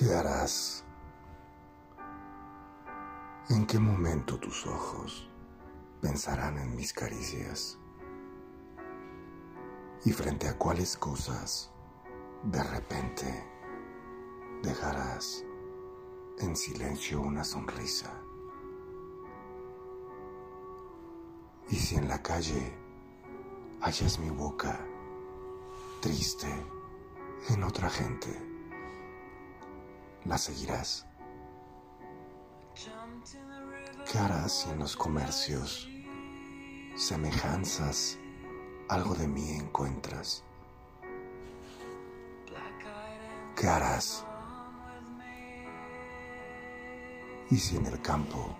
¿Qué? ¿En qué momento tus ojos pensarán en mis caricias? ¿Y frente a cuáles cosas de repente dejarás en silencio una sonrisa? Y si en la calle hallas mi boca triste en otra gente, la seguirás. ¿Qué harás en los comercios semejanzas algo de mí encuentras? ¿Qué harás? Y si en el campo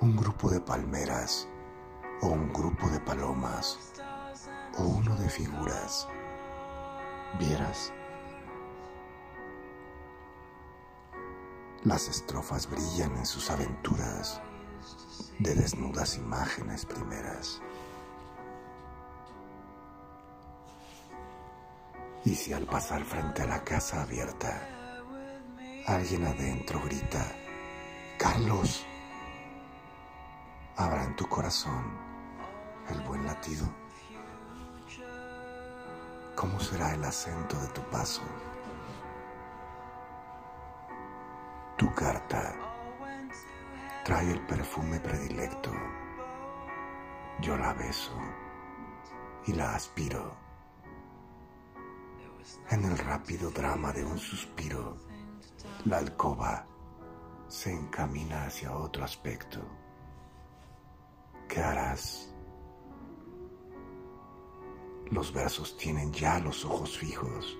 un grupo de palmeras o un grupo de palomas o uno de figuras vieras Las estrofas brillan en sus aventuras de desnudas imágenes primeras. Y si al pasar frente a la casa abierta, alguien adentro grita, Carlos, habrá en tu corazón el buen latido. ¿Cómo será el acento de tu paso? Carta trae el perfume predilecto. Yo la beso y la aspiro. En el rápido drama de un suspiro, la alcoba se encamina hacia otro aspecto. ¿Qué harás? Los versos tienen ya los ojos fijos.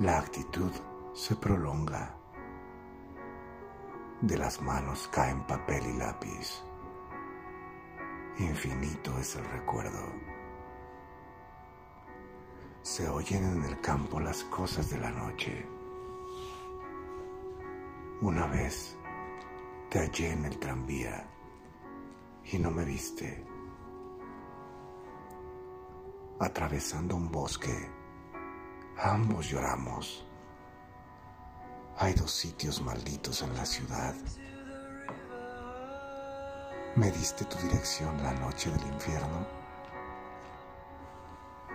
La actitud se prolonga de las manos caen papel y lápiz. Infinito es el recuerdo. Se oyen en el campo las cosas de la noche. Una vez te hallé en el tranvía y no me viste. Atravesando un bosque, ambos lloramos. Hay dos sitios malditos en la ciudad. Me diste tu dirección la noche del infierno.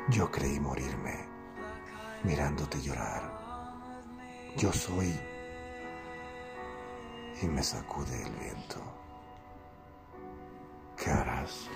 Yo creí morirme mirándote llorar. Yo soy y me sacude el viento. ¿Qué harás?